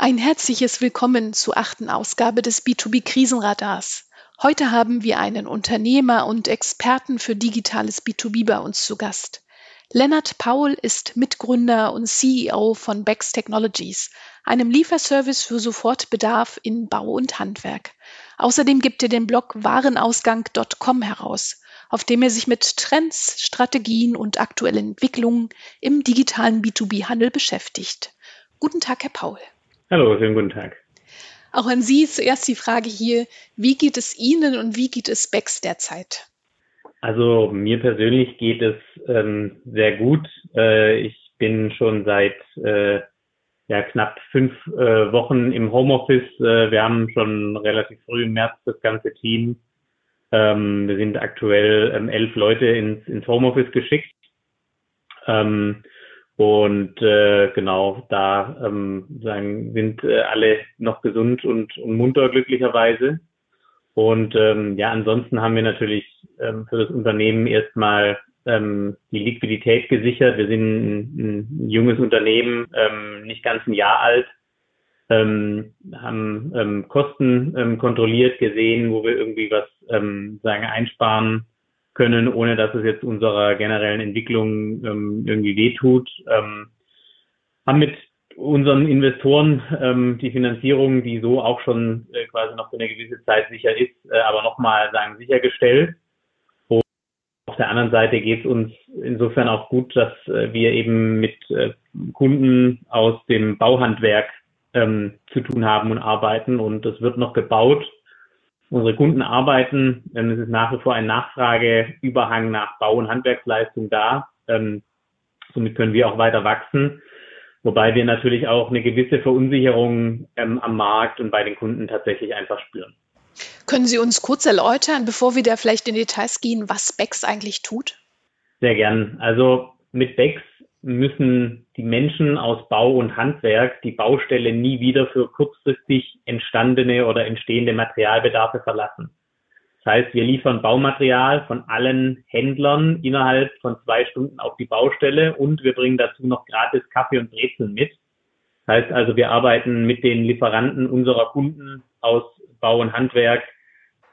Ein herzliches Willkommen zur achten Ausgabe des B2B Krisenradars. Heute haben wir einen Unternehmer und Experten für digitales B2B bei uns zu Gast. Lennart Paul ist Mitgründer und CEO von Bex Technologies, einem Lieferservice für Sofortbedarf in Bau und Handwerk. Außerdem gibt er den Blog Warenausgang.com heraus, auf dem er sich mit Trends, Strategien und aktuellen Entwicklungen im digitalen B2B-Handel beschäftigt. Guten Tag, Herr Paul. Hallo, schönen guten Tag. Auch an Sie zuerst die Frage hier, wie geht es Ihnen und wie geht es Becks derzeit? Also mir persönlich geht es ähm, sehr gut. Äh, ich bin schon seit äh, ja, knapp fünf äh, Wochen im Homeoffice. Äh, wir haben schon relativ früh im März das ganze Team. Ähm, wir sind aktuell ähm, elf Leute ins, ins Homeoffice geschickt. Ähm, und äh, genau, da ähm, sagen, sind äh, alle noch gesund und, und munter glücklicherweise. Und ähm, ja, ansonsten haben wir natürlich ähm, für das Unternehmen erstmal ähm, die Liquidität gesichert. Wir sind ein, ein junges Unternehmen, ähm, nicht ganz ein Jahr alt, ähm, haben ähm, Kosten ähm, kontrolliert gesehen, wo wir irgendwie was ähm, sagen einsparen können, ohne dass es jetzt unserer generellen Entwicklung ähm, irgendwie wehtut. Ähm, haben mit unseren Investoren ähm, die Finanzierung, die so auch schon äh, quasi noch für eine gewisse Zeit sicher ist, äh, aber nochmal sagen sichergestellt. Und auf der anderen Seite geht es uns insofern auch gut, dass äh, wir eben mit äh, Kunden aus dem Bauhandwerk ähm, zu tun haben und arbeiten und es wird noch gebaut unsere Kunden arbeiten. Ähm, es ist nach wie vor ein Nachfrageüberhang nach Bau- und Handwerksleistung da. Ähm, somit können wir auch weiter wachsen. Wobei wir natürlich auch eine gewisse Verunsicherung ähm, am Markt und bei den Kunden tatsächlich einfach spüren. Können Sie uns kurz erläutern, bevor wir da vielleicht in Details gehen, was Bex eigentlich tut? Sehr gern. Also mit Bex müssen die Menschen aus Bau und Handwerk die Baustelle nie wieder für kurzfristig entstandene oder entstehende Materialbedarfe verlassen. Das heißt, wir liefern Baumaterial von allen Händlern innerhalb von zwei Stunden auf die Baustelle und wir bringen dazu noch gratis Kaffee und Brezeln mit. Das heißt also, wir arbeiten mit den Lieferanten unserer Kunden aus Bau und Handwerk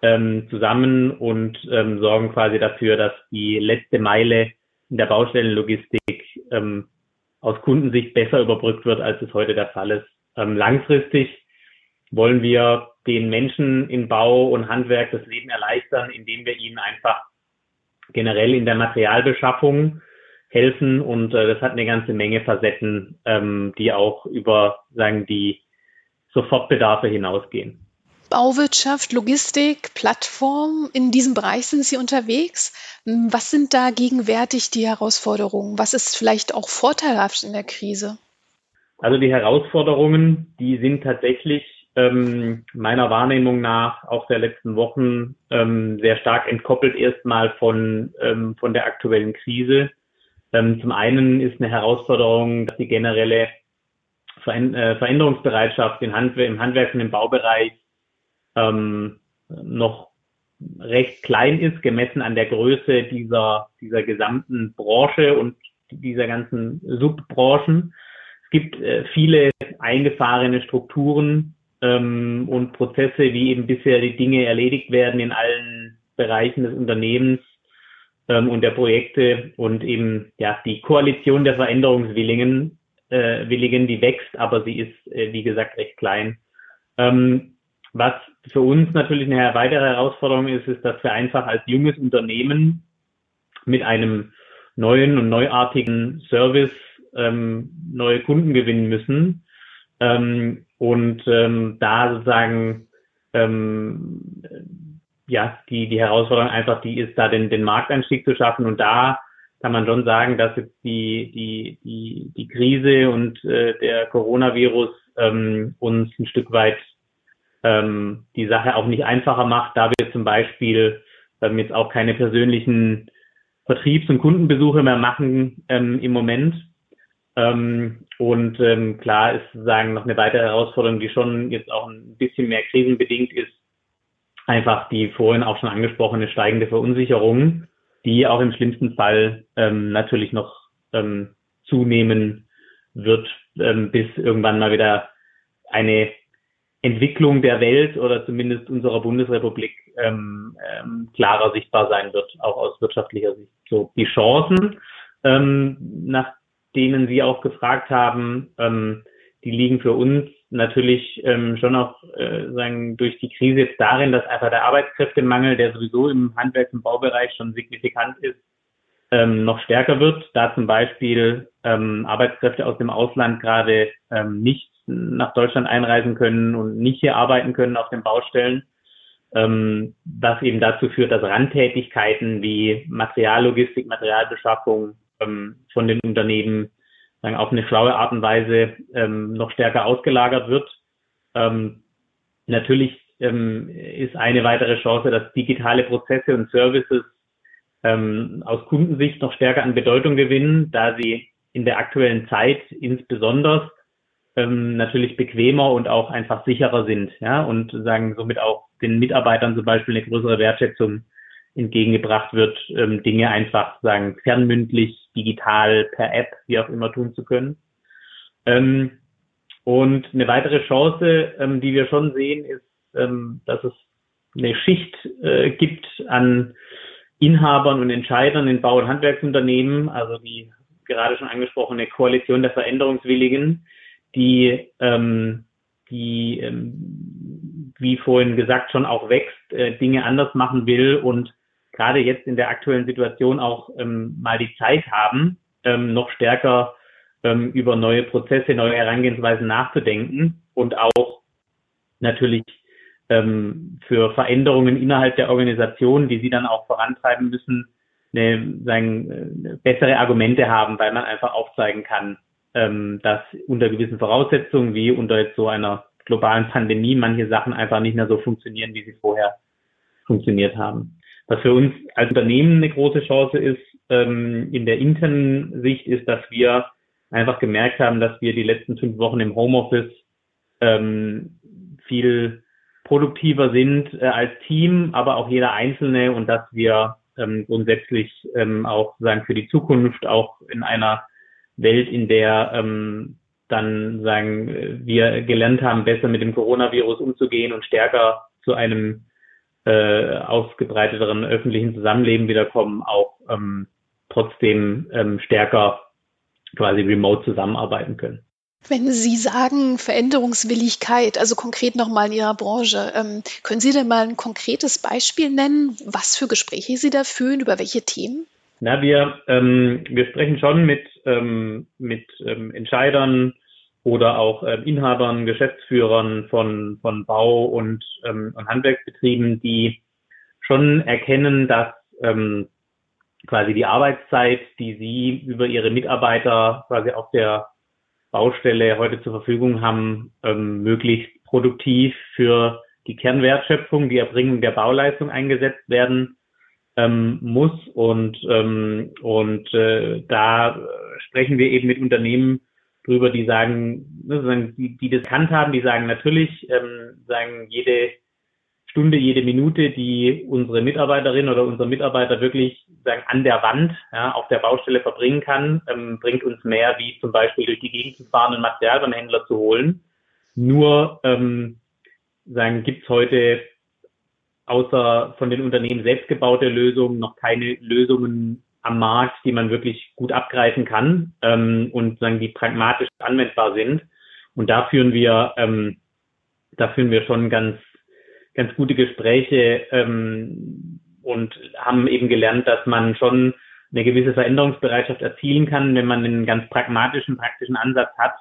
ähm, zusammen und ähm, sorgen quasi dafür, dass die letzte Meile in der Baustellenlogistik ähm, aus Kundensicht besser überbrückt wird, als es heute der Fall ist. Ähm, langfristig wollen wir den Menschen in Bau und Handwerk das Leben erleichtern, indem wir ihnen einfach generell in der Materialbeschaffung helfen und äh, das hat eine ganze Menge Facetten, ähm, die auch über sagen die Sofortbedarfe hinausgehen. Bauwirtschaft, Logistik, Plattform, in diesem Bereich sind Sie unterwegs. Hm, was sind da gegenwärtig die Herausforderungen? Was ist vielleicht auch vorteilhaft in der Krise? Also die Herausforderungen, die sind tatsächlich ähm, meiner Wahrnehmung nach auch der letzten Wochen ähm, sehr stark entkoppelt erstmal von, ähm, von der aktuellen Krise. Ähm, zum einen ist eine Herausforderung, dass die generelle äh, Veränderungsbereitschaft im Handwerk im Baubereich ähm, noch recht klein ist, gemessen an der Größe dieser, dieser gesamten Branche und dieser ganzen Subbranchen. Es gibt äh, viele eingefahrene Strukturen ähm, und Prozesse, wie eben bisher die Dinge erledigt werden in allen Bereichen des Unternehmens ähm, und der Projekte und eben ja die Koalition der Veränderungswilligen, äh, Willigen, die wächst, aber sie ist äh, wie gesagt recht klein. Ähm, was für uns natürlich eine weitere Herausforderung ist, ist, dass wir einfach als junges Unternehmen mit einem neuen und neuartigen Service ähm, neue Kunden gewinnen müssen. Ähm, und ähm, da sozusagen ähm, ja die die Herausforderung einfach die ist, da den den Markteinstieg zu schaffen und da kann man schon sagen, dass jetzt die die die die Krise und äh, der Coronavirus ähm, uns ein Stück weit ähm, die Sache auch nicht einfacher macht, da wir zum Beispiel ähm, jetzt auch keine persönlichen Vertriebs- und Kundenbesuche mehr machen ähm, im Moment. Ähm, und ähm, klar ist sozusagen noch eine weitere Herausforderung, die schon jetzt auch ein bisschen mehr krisenbedingt ist, einfach die vorhin auch schon angesprochene steigende Verunsicherung, die auch im schlimmsten Fall ähm, natürlich noch ähm, zunehmen wird, ähm, bis irgendwann mal wieder eine Entwicklung der Welt oder zumindest unserer Bundesrepublik ähm, ähm, klarer sichtbar sein wird, auch aus wirtschaftlicher Sicht. So die Chancen, ähm, nach denen Sie auch gefragt haben, ähm, die liegen für uns natürlich ähm, schon auch äh, sagen durch die Krise jetzt darin, dass einfach der Arbeitskräftemangel, der sowieso im Handwerks- und Baubereich schon signifikant ist, ähm, noch stärker wird, da zum Beispiel ähm, Arbeitskräfte aus dem Ausland gerade ähm, nicht nach Deutschland einreisen können und nicht hier arbeiten können auf den Baustellen, ähm, was eben dazu führt, dass Randtätigkeiten wie Materiallogistik, Materialbeschaffung ähm, von den Unternehmen sagen, auf eine schlaue Art und Weise ähm, noch stärker ausgelagert wird. Ähm, natürlich ähm, ist eine weitere Chance, dass digitale Prozesse und Services ähm, aus Kundensicht noch stärker an Bedeutung gewinnen, da sie in der aktuellen Zeit insbesondere ähm, natürlich bequemer und auch einfach sicherer sind, ja, und sagen somit auch den Mitarbeitern zum Beispiel eine größere Wertschätzung entgegengebracht wird, ähm, Dinge einfach sagen fernmündlich, digital, per App, wie auch immer tun zu können. Ähm, und eine weitere Chance, ähm, die wir schon sehen, ist, ähm, dass es eine Schicht äh, gibt an Inhabern und Entscheidern in Bau- und Handwerksunternehmen, also die gerade schon angesprochene Koalition der Veränderungswilligen, die, ähm, die ähm, wie vorhin gesagt, schon auch wächst, äh, Dinge anders machen will und gerade jetzt in der aktuellen Situation auch ähm, mal die Zeit haben, ähm, noch stärker ähm, über neue Prozesse, neue Herangehensweisen nachzudenken und auch natürlich ähm, für Veränderungen innerhalb der Organisation, die sie dann auch vorantreiben müssen, eine, sagen, bessere Argumente haben, weil man einfach aufzeigen kann, ähm, dass unter gewissen Voraussetzungen wie unter jetzt so einer globalen Pandemie manche Sachen einfach nicht mehr so funktionieren, wie sie vorher funktioniert haben. Was für uns als Unternehmen eine große Chance ist, ähm, in der internen Sicht, ist, dass wir einfach gemerkt haben, dass wir die letzten fünf Wochen im Homeoffice ähm, viel produktiver sind äh, als Team, aber auch jeder Einzelne und dass wir ähm, grundsätzlich ähm, auch sagen für die Zukunft auch in einer Welt, in der ähm, dann sagen wir gelernt haben, besser mit dem Coronavirus umzugehen und stärker zu einem äh, ausgebreiteteren öffentlichen Zusammenleben wiederkommen, auch ähm, trotzdem ähm, stärker quasi remote zusammenarbeiten können. Wenn Sie sagen Veränderungswilligkeit, also konkret nochmal in Ihrer Branche, ähm, können Sie denn mal ein konkretes Beispiel nennen, was für Gespräche Sie da führen, über welche Themen? Na, wir, ähm, wir sprechen schon mit, ähm, mit ähm, Entscheidern oder auch ähm, Inhabern, Geschäftsführern von, von Bau- und, ähm, und Handwerksbetrieben, die schon erkennen, dass ähm, quasi die Arbeitszeit, die sie über ihre Mitarbeiter quasi auf der Baustelle heute zur Verfügung haben, ähm, möglichst produktiv für die Kernwertschöpfung, die Erbringung der Bauleistung eingesetzt werden ähm, muss. Und, ähm, und äh, da sprechen wir eben mit Unternehmen drüber, die sagen, ne, die, die das handhaben, die sagen natürlich, ähm, sagen jede Stunde, jede Minute, die unsere Mitarbeiterin oder unser Mitarbeiter wirklich sagen, an der Wand ja, auf der Baustelle verbringen kann, ähm, bringt uns mehr, wie zum Beispiel durch die Gegend zu fahren und Material beim Händler zu holen. Nur ähm, sagen, gibt's heute außer von den Unternehmen selbst gebaute Lösungen noch keine Lösungen am Markt, die man wirklich gut abgreifen kann ähm, und sagen, die pragmatisch anwendbar sind. Und da führen wir, ähm, da führen wir schon ganz, ganz gute Gespräche ähm, und haben eben gelernt, dass man schon eine gewisse Veränderungsbereitschaft erzielen kann, wenn man einen ganz pragmatischen, praktischen Ansatz hat,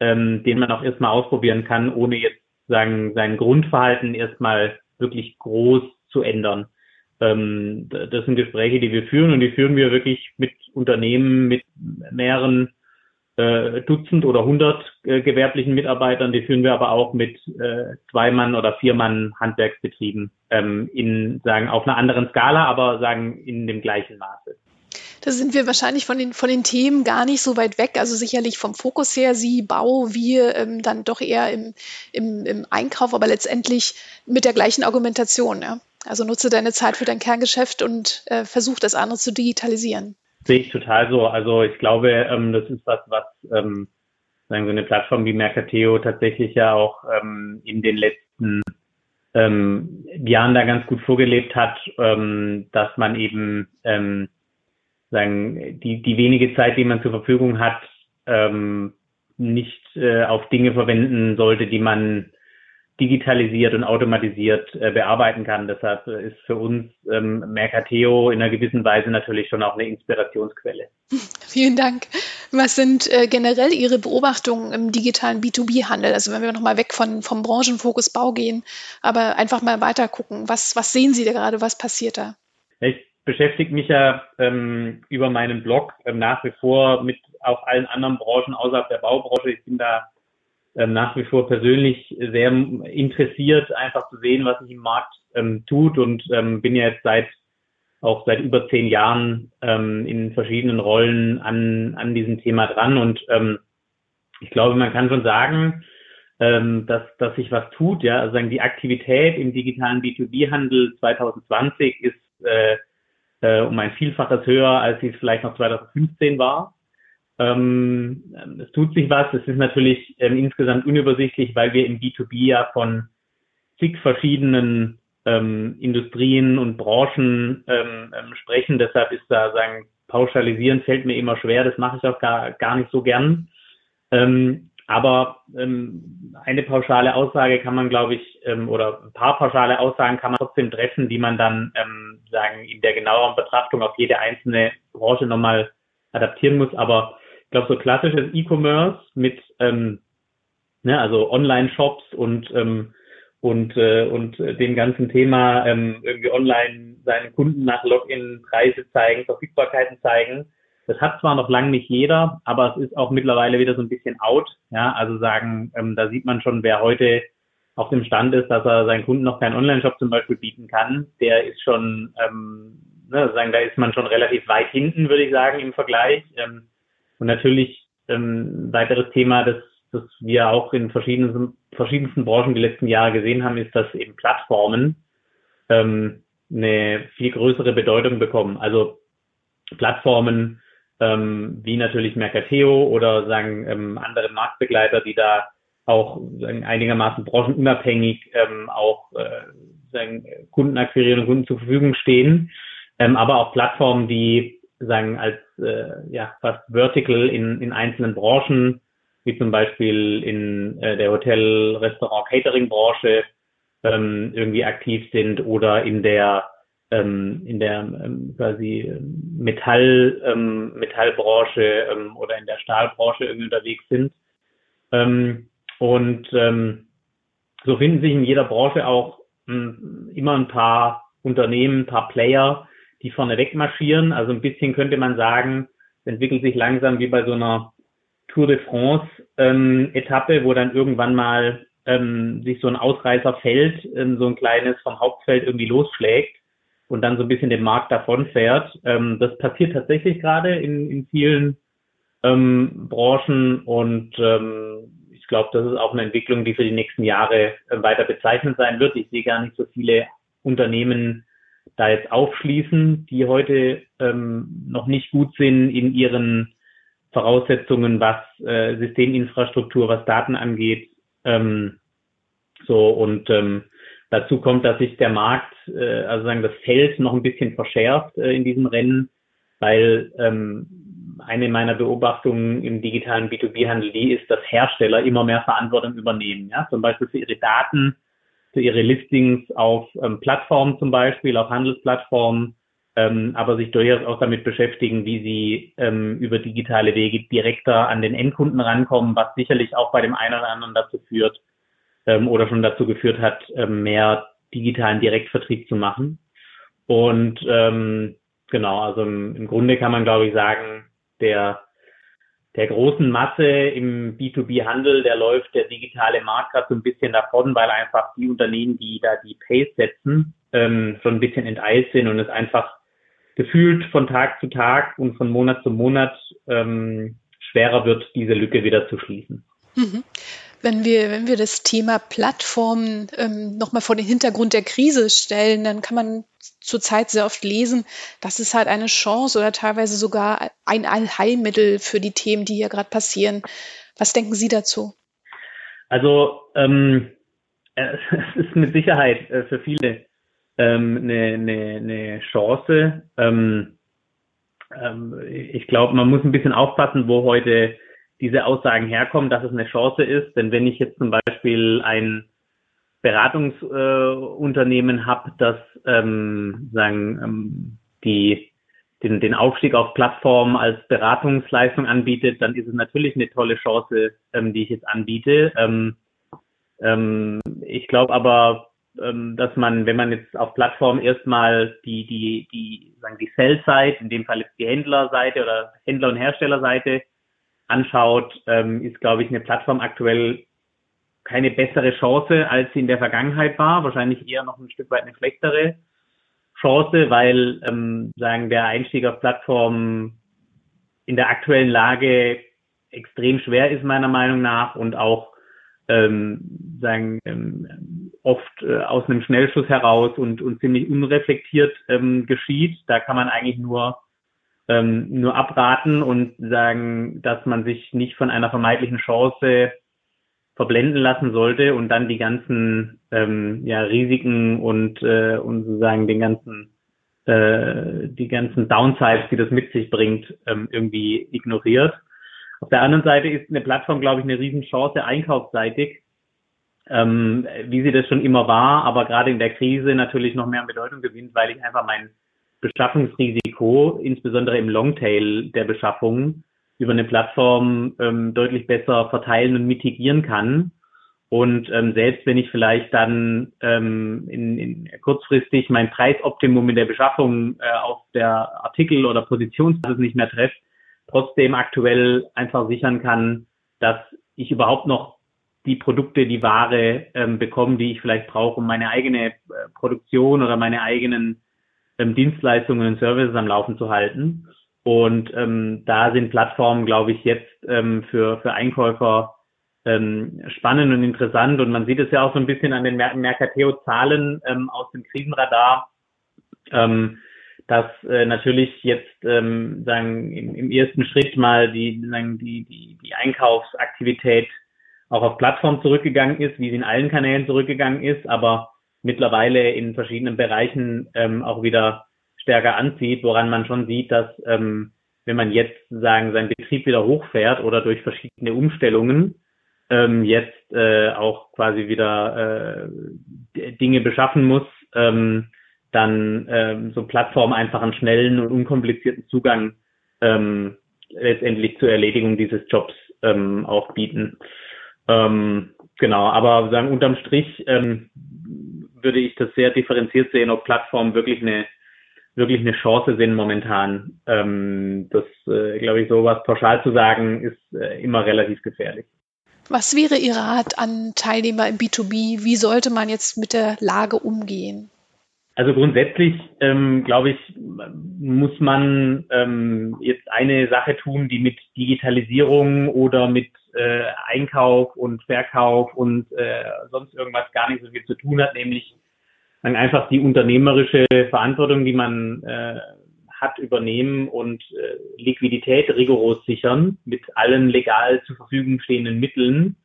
ähm, den man auch erstmal ausprobieren kann, ohne jetzt sagen, sein Grundverhalten erstmal wirklich groß zu ändern. Ähm, das sind Gespräche, die wir führen und die führen wir wirklich mit Unternehmen mit mehreren äh, Dutzend oder hundert äh, gewerblichen Mitarbeitern. Die führen wir aber auch mit äh, zwei Mann oder vier Mann Handwerksbetrieben ähm, in sagen auf einer anderen Skala, aber sagen in dem gleichen Maße. Da sind wir wahrscheinlich von den, von den Themen gar nicht so weit weg. Also sicherlich vom Fokus her, Sie, Bau, wir ähm, dann doch eher im, im, im Einkauf, aber letztendlich mit der gleichen Argumentation. Ja? Also nutze deine Zeit für dein Kerngeschäft und äh, versuch das andere zu digitalisieren. Sehe ich total so. Also ich glaube, ähm, das ist was, was ähm, sagen so eine Plattform wie Mercateo tatsächlich ja auch ähm, in den letzten ähm, Jahren da ganz gut vorgelebt hat, ähm, dass man eben ähm, sagen die die wenige Zeit, die man zur Verfügung hat, ähm, nicht äh, auf Dinge verwenden sollte, die man digitalisiert und automatisiert äh, bearbeiten kann. Deshalb ist für uns ähm, Mercateo in einer gewissen Weise natürlich schon auch eine Inspirationsquelle. Vielen Dank. Was sind äh, generell Ihre Beobachtungen im digitalen B2B-Handel? Also wenn wir nochmal weg von, vom Branchenfokus Bau gehen, aber einfach mal weiter gucken. Was, was sehen Sie da gerade? Was passiert da? Ich beschäftige mich ja ähm, über meinen Blog ähm, nach wie vor mit auch allen anderen Branchen außerhalb der Baubranche. Ich bin da ähm, nach wie vor persönlich sehr interessiert, einfach zu sehen, was sich im Markt ähm, tut und ähm, bin ja jetzt seit auch seit über zehn Jahren ähm, in verschiedenen Rollen an, an diesem Thema dran und ähm, ich glaube, man kann schon sagen, ähm, dass, dass sich was tut. Ja, also sagen die Aktivität im digitalen B2B-Handel 2020 ist äh, äh, um ein Vielfaches höher, als sie es vielleicht noch 2015 war. Ähm, es tut sich was. Es ist natürlich ähm, insgesamt unübersichtlich, weil wir im B2B ja von zig verschiedenen ähm, Industrien und Branchen ähm, ähm, sprechen. Deshalb ist da sagen, pauschalisieren fällt mir immer schwer. Das mache ich auch gar, gar nicht so gern. Ähm, aber ähm, eine pauschale Aussage kann man, glaube ich, ähm, oder ein paar pauschale Aussagen kann man trotzdem treffen, die man dann ähm, sagen in der genaueren Betrachtung auf jede einzelne Branche nochmal adaptieren muss. Aber ich glaube, so klassisches E-Commerce mit ähm, ne, also Online-Shops und ähm, und äh, und dem ganzen Thema ähm, irgendwie online seinen Kunden nach Login Preise zeigen, Verfügbarkeiten zeigen. Das hat zwar noch lange nicht jeder, aber es ist auch mittlerweile wieder so ein bisschen out. Ja, also sagen, ähm, da sieht man schon, wer heute auf dem Stand ist, dass er seinen Kunden noch keinen Online-Shop zum Beispiel bieten kann, der ist schon, ähm, ne, sagen, da ist man schon relativ weit hinten, würde ich sagen, im Vergleich. Ähm, und natürlich ähm, weiteres Thema, das, das wir auch in verschiedenen, verschiedensten Branchen die letzten Jahre gesehen haben, ist, dass eben Plattformen ähm, eine viel größere Bedeutung bekommen. Also Plattformen ähm, wie natürlich Mercateo oder sagen ähm, andere Marktbegleiter, die da auch sagen, einigermaßen branchenunabhängig ähm, auch äh, sagen, Kunden akquirieren und Kunden zur Verfügung stehen, ähm, aber auch Plattformen, die sagen als äh, ja fast vertical in, in einzelnen Branchen, wie zum Beispiel in äh, der Hotel, Restaurant, Catering-Branche ähm, irgendwie aktiv sind oder in der ähm, in der ähm, quasi Metall ähm, Metallbranche ähm, oder in der Stahlbranche irgendwie unterwegs sind ähm, und ähm, so finden sich in jeder Branche auch ähm, immer ein paar Unternehmen, ein paar Player, die vorne wegmarschieren. Also ein bisschen könnte man sagen, es entwickelt sich langsam wie bei so einer Tour de France ähm, Etappe, wo dann irgendwann mal ähm, sich so ein Ausreißerfeld, ähm, so ein kleines vom Hauptfeld irgendwie losschlägt und dann so ein bisschen den Markt davonfährt. Ähm, das passiert tatsächlich gerade in, in vielen ähm, Branchen und ähm, ich glaube, das ist auch eine Entwicklung, die für die nächsten Jahre äh, weiter bezeichnet sein wird. Ich sehe gar nicht so viele Unternehmen da jetzt aufschließen, die heute ähm, noch nicht gut sind in ihren Voraussetzungen, was äh, Systeminfrastruktur, was Daten angeht. Ähm, so und ähm, dazu kommt, dass sich der Markt, äh, also sagen das Feld noch ein bisschen verschärft äh, in diesem Rennen, weil ähm, eine meiner Beobachtungen im digitalen B2B-Handel die ist, dass Hersteller immer mehr Verantwortung übernehmen. Ja, zum Beispiel für ihre Daten, für ihre Listings auf ähm, Plattformen zum Beispiel, auf Handelsplattformen, ähm, aber sich durchaus auch damit beschäftigen, wie sie ähm, über digitale Wege direkter an den Endkunden rankommen, was sicherlich auch bei dem einen oder anderen dazu führt ähm, oder schon dazu geführt hat, ähm, mehr digitalen Direktvertrieb zu machen. Und ähm, genau, also im, im Grunde kann man, glaube ich, sagen, der der großen Masse im B2B-Handel, der läuft der digitale Markt gerade so ein bisschen davon, weil einfach die Unternehmen, die da die Pace setzen, ähm, schon ein bisschen enteilt sind und es einfach gefühlt von Tag zu Tag und von Monat zu Monat ähm, schwerer wird, diese Lücke wieder zu schließen. Mhm. Wenn wir, wenn wir das Thema Plattformen ähm, nochmal vor den Hintergrund der Krise stellen, dann kann man zurzeit sehr oft lesen, dass es halt eine Chance oder teilweise sogar ein Allheilmittel für die Themen, die hier gerade passieren. Was denken Sie dazu? Also ähm, es ist mit Sicherheit äh, für viele ähm, eine, eine, eine Chance. Ähm, ähm, ich glaube, man muss ein bisschen aufpassen, wo heute diese Aussagen herkommen, dass es eine Chance ist. Denn wenn ich jetzt zum Beispiel ein Beratungsunternehmen äh, habe, das ähm, sagen ähm, die den, den Aufstieg auf Plattformen als Beratungsleistung anbietet, dann ist es natürlich eine tolle Chance, ähm, die ich jetzt anbiete. Ähm, ähm, ich glaube aber, ähm, dass man, wenn man jetzt auf Plattformen erstmal die, die, die, sagen die Sell-Side, in dem Fall jetzt die Händlerseite oder Händler- und Herstellerseite anschaut, ähm, ist, glaube ich, eine Plattform aktuell keine bessere Chance, als sie in der Vergangenheit war. Wahrscheinlich eher noch ein Stück weit eine schlechtere Chance, weil ähm, sagen der Einstieg auf Plattformen in der aktuellen Lage extrem schwer ist meiner Meinung nach und auch ähm, sagen ähm, oft äh, aus einem Schnellschuss heraus und, und ziemlich unreflektiert ähm, geschieht. Da kann man eigentlich nur ähm, nur abraten und sagen, dass man sich nicht von einer vermeintlichen Chance verblenden lassen sollte und dann die ganzen ähm, ja, Risiken und, äh, und sozusagen den ganzen äh, die ganzen Downsides, die das mit sich bringt, ähm, irgendwie ignoriert. Auf der anderen Seite ist eine Plattform, glaube ich, eine Riesenchance einkaufsseitig, ähm, wie sie das schon immer war, aber gerade in der Krise natürlich noch mehr an Bedeutung gewinnt, weil ich einfach mein Beschaffungsrisiko, insbesondere im Longtail der Beschaffung, über eine Plattform ähm, deutlich besser verteilen und mitigieren kann. Und ähm, selbst wenn ich vielleicht dann ähm, in, in kurzfristig mein Preisoptimum in der Beschaffung äh, auf der Artikel- oder Positionsbasis nicht mehr treffe, trotzdem aktuell einfach sichern kann, dass ich überhaupt noch die Produkte, die Ware ähm, bekomme, die ich vielleicht brauche, um meine eigene äh, Produktion oder meine eigenen ähm, Dienstleistungen und Services am Laufen zu halten. Und ähm, da sind Plattformen, glaube ich, jetzt ähm, für, für Einkäufer ähm, spannend und interessant. Und man sieht es ja auch so ein bisschen an den Mer Mercateo-Zahlen ähm, aus dem Krisenradar, ähm, dass äh, natürlich jetzt ähm, sagen im, im ersten Schritt mal die, sagen, die, die, die Einkaufsaktivität auch auf Plattform zurückgegangen ist, wie sie in allen Kanälen zurückgegangen ist, aber mittlerweile in verschiedenen Bereichen ähm, auch wieder stärker anzieht, woran man schon sieht, dass ähm, wenn man jetzt sagen seinen Betrieb wieder hochfährt oder durch verschiedene Umstellungen ähm, jetzt äh, auch quasi wieder äh, Dinge beschaffen muss, ähm, dann ähm, so Plattformen einfach einen schnellen und unkomplizierten Zugang ähm, letztendlich zur Erledigung dieses Jobs ähm, auch bieten. Ähm, genau, aber sagen unterm Strich ähm, würde ich das sehr differenziert sehen, ob Plattformen wirklich eine wirklich eine Chance sind momentan. Ähm, das, äh, glaube ich, sowas pauschal zu sagen, ist äh, immer relativ gefährlich. Was wäre Ihr Rat an Teilnehmer im B2B? Wie sollte man jetzt mit der Lage umgehen? Also grundsätzlich, ähm, glaube ich, muss man ähm, jetzt eine Sache tun, die mit Digitalisierung oder mit äh, Einkauf und Verkauf und äh, sonst irgendwas gar nicht so viel zu tun hat, nämlich dann einfach die unternehmerische Verantwortung, die man äh, hat, übernehmen und äh, Liquidität rigoros sichern mit allen legal zur Verfügung stehenden Mitteln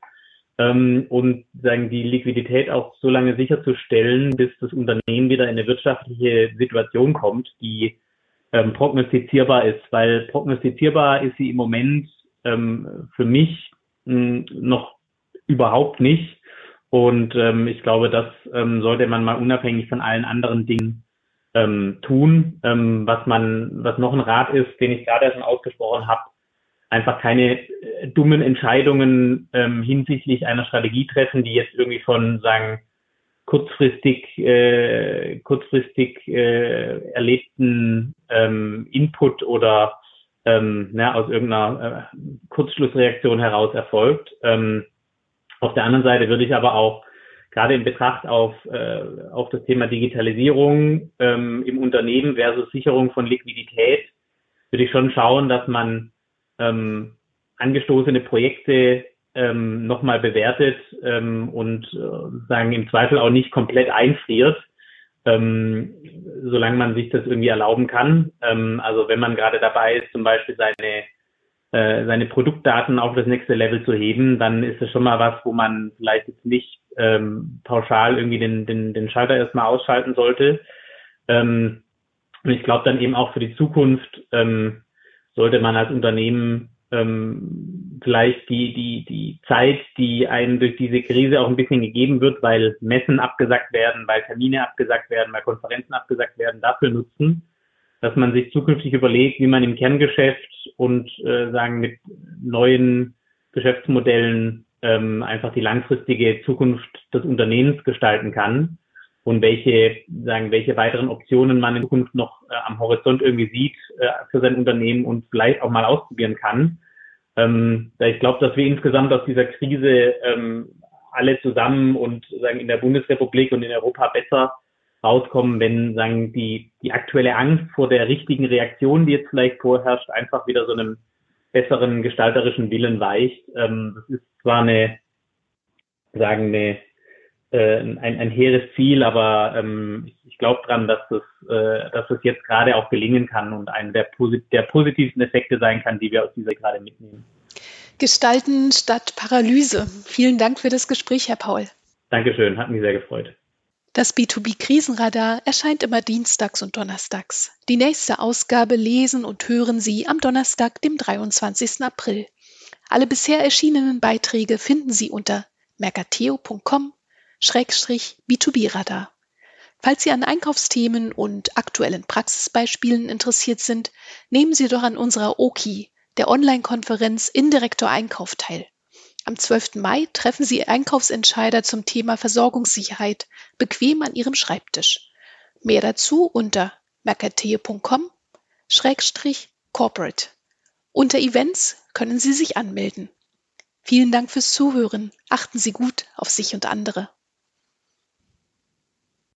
ähm, und sagen die Liquidität auch so lange sicherzustellen, bis das Unternehmen wieder in eine wirtschaftliche Situation kommt, die ähm, prognostizierbar ist, weil prognostizierbar ist sie im Moment ähm, für mich mh, noch überhaupt nicht und ähm, ich glaube, das ähm, sollte man mal unabhängig von allen anderen Dingen ähm, tun. Ähm, was man, was noch ein Rat ist, den ich gerade schon ausgesprochen habe, einfach keine äh, dummen Entscheidungen ähm, hinsichtlich einer Strategie treffen, die jetzt irgendwie von sagen kurzfristig äh, kurzfristig äh, erlebten ähm, Input oder ähm, na, aus irgendeiner äh, Kurzschlussreaktion heraus erfolgt. Ähm, auf der anderen Seite würde ich aber auch gerade in Betracht auf, äh, auf das Thema Digitalisierung ähm, im Unternehmen versus Sicherung von Liquidität, würde ich schon schauen, dass man ähm, angestoßene Projekte ähm, nochmal bewertet ähm, und äh, sagen im Zweifel auch nicht komplett einfriert, ähm, solange man sich das irgendwie erlauben kann. Ähm, also wenn man gerade dabei ist, zum Beispiel seine äh, seine Produktdaten auf das nächste Level zu heben, dann ist es schon mal was, wo man vielleicht jetzt nicht ähm, pauschal irgendwie den, den, den Schalter erstmal ausschalten sollte. Ähm, und ich glaube dann eben auch für die Zukunft ähm, sollte man als Unternehmen ähm, vielleicht die, die, die Zeit, die einem durch diese Krise auch ein bisschen gegeben wird, weil Messen abgesagt werden, weil Termine abgesagt werden, weil Konferenzen abgesagt werden, dafür nutzen, dass man sich zukünftig überlegt, wie man im Kerngeschäft und äh, sagen mit neuen Geschäftsmodellen ähm, einfach die langfristige Zukunft des Unternehmens gestalten kann und welche, sagen, welche weiteren Optionen man in Zukunft noch äh, am Horizont irgendwie sieht äh, für sein Unternehmen und vielleicht auch mal ausprobieren kann. Ähm, da ich glaube, dass wir insgesamt aus dieser Krise ähm, alle zusammen und sagen in der Bundesrepublik und in Europa besser rauskommen, wenn sagen die die aktuelle Angst vor der richtigen Reaktion, die jetzt vielleicht vorherrscht, einfach wieder so einem besseren gestalterischen Willen weicht. Ähm, das ist zwar eine sagen eine äh, ein, ein hehres Ziel, aber ähm, ich, ich glaube dran, dass es, äh, dass es jetzt gerade auch gelingen kann und einer der, posit der positivsten Effekte sein kann, die wir aus dieser gerade mitnehmen. Gestalten statt Paralyse. Vielen Dank für das Gespräch, Herr Paul. Dankeschön, hat mich sehr gefreut. Das B2B-Krisenradar erscheint immer dienstags und donnerstags. Die nächste Ausgabe lesen und hören Sie am Donnerstag, dem 23. April. Alle bisher erschienenen Beiträge finden Sie unter mercateo.com B2B-Radar. Falls Sie an Einkaufsthemen und aktuellen Praxisbeispielen interessiert sind, nehmen Sie doch an unserer OKI, der Online-Konferenz Indirektor Einkauf teil. Am 12. Mai treffen Sie Einkaufsentscheider zum Thema Versorgungssicherheit bequem an Ihrem Schreibtisch. Mehr dazu unter mercateo.com-corporate. Unter Events können Sie sich anmelden. Vielen Dank fürs Zuhören. Achten Sie gut auf sich und andere.